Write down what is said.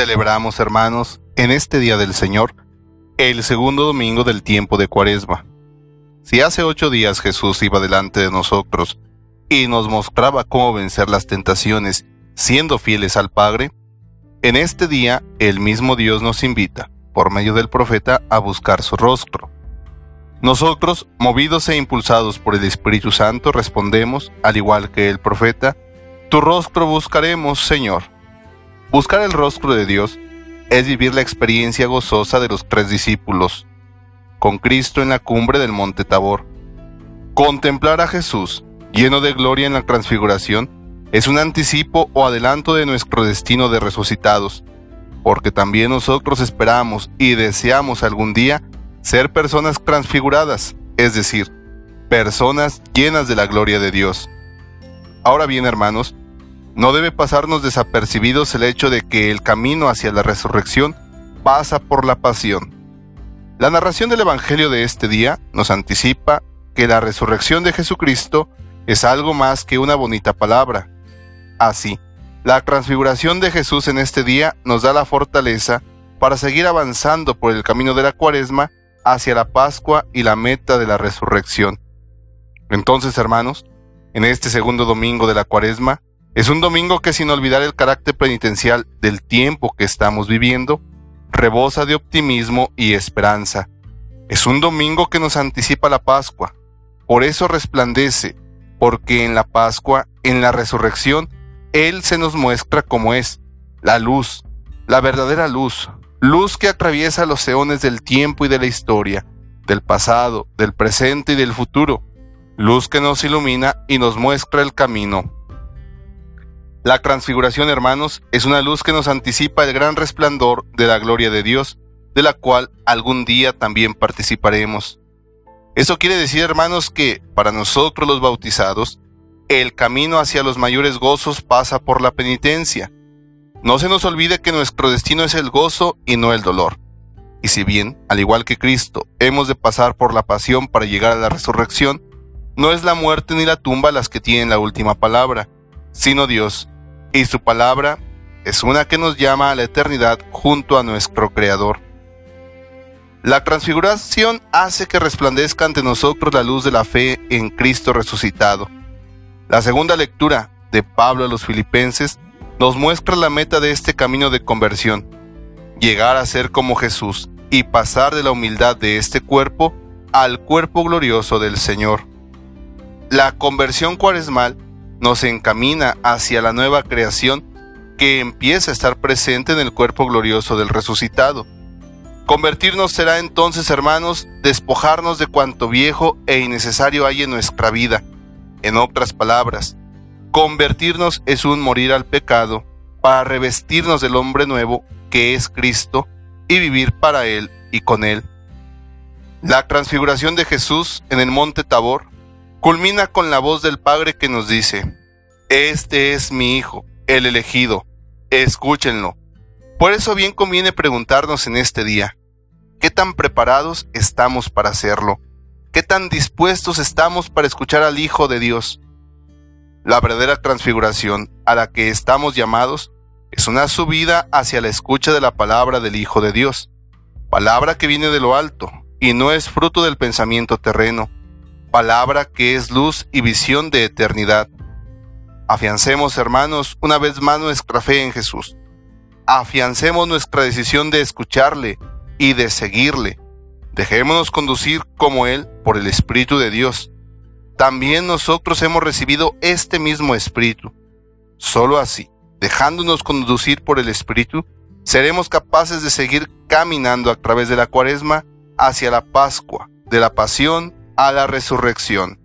Celebramos, hermanos, en este día del Señor, el segundo domingo del tiempo de Cuaresma. Si hace ocho días Jesús iba delante de nosotros y nos mostraba cómo vencer las tentaciones siendo fieles al Padre, en este día el mismo Dios nos invita, por medio del profeta, a buscar su rostro. Nosotros, movidos e impulsados por el Espíritu Santo, respondemos, al igual que el profeta, Tu rostro buscaremos, Señor. Buscar el rostro de Dios es vivir la experiencia gozosa de los tres discípulos, con Cristo en la cumbre del monte Tabor. Contemplar a Jesús, lleno de gloria en la transfiguración, es un anticipo o adelanto de nuestro destino de resucitados, porque también nosotros esperamos y deseamos algún día ser personas transfiguradas, es decir, personas llenas de la gloria de Dios. Ahora bien, hermanos, no debe pasarnos desapercibidos el hecho de que el camino hacia la resurrección pasa por la pasión. La narración del Evangelio de este día nos anticipa que la resurrección de Jesucristo es algo más que una bonita palabra. Así, la transfiguración de Jesús en este día nos da la fortaleza para seguir avanzando por el camino de la cuaresma hacia la Pascua y la meta de la resurrección. Entonces, hermanos, en este segundo domingo de la Cuaresma, es un domingo que sin olvidar el carácter penitencial del tiempo que estamos viviendo, rebosa de optimismo y esperanza. Es un domingo que nos anticipa la Pascua. Por eso resplandece, porque en la Pascua, en la resurrección, Él se nos muestra como es, la luz, la verdadera luz, luz que atraviesa los eones del tiempo y de la historia, del pasado, del presente y del futuro, luz que nos ilumina y nos muestra el camino. La transfiguración, hermanos, es una luz que nos anticipa el gran resplandor de la gloria de Dios, de la cual algún día también participaremos. Eso quiere decir, hermanos, que para nosotros los bautizados, el camino hacia los mayores gozos pasa por la penitencia, no se nos olvide que nuestro destino es el gozo y no el dolor. Y si bien, al igual que Cristo, hemos de pasar por la pasión para llegar a la resurrección, no es la muerte ni la tumba las que tienen la última palabra, sino Dios, y su palabra es una que nos llama a la eternidad junto a nuestro Creador. La transfiguración hace que resplandezca ante nosotros la luz de la fe en Cristo resucitado. La segunda lectura de Pablo a los filipenses nos muestra la meta de este camino de conversión, llegar a ser como Jesús y pasar de la humildad de este cuerpo al cuerpo glorioso del Señor. La conversión cuaresmal nos encamina hacia la nueva creación que empieza a estar presente en el cuerpo glorioso del resucitado. Convertirnos será entonces, hermanos, despojarnos de cuanto viejo e innecesario hay en nuestra vida. En otras palabras, Convertirnos es un morir al pecado para revestirnos del hombre nuevo que es Cristo y vivir para Él y con Él. La transfiguración de Jesús en el monte Tabor culmina con la voz del Padre que nos dice, Este es mi Hijo, el elegido, escúchenlo. Por eso bien conviene preguntarnos en este día, ¿qué tan preparados estamos para hacerlo? ¿Qué tan dispuestos estamos para escuchar al Hijo de Dios? La verdadera transfiguración a la que estamos llamados es una subida hacia la escucha de la palabra del Hijo de Dios, palabra que viene de lo alto y no es fruto del pensamiento terreno, palabra que es luz y visión de eternidad. Afiancemos, hermanos, una vez más nuestra fe en Jesús. Afiancemos nuestra decisión de escucharle y de seguirle. Dejémonos conducir como Él por el Espíritu de Dios también nosotros hemos recibido este mismo Espíritu. Solo así, dejándonos conducir por el Espíritu, seremos capaces de seguir caminando a través de la cuaresma hacia la Pascua, de la pasión a la resurrección.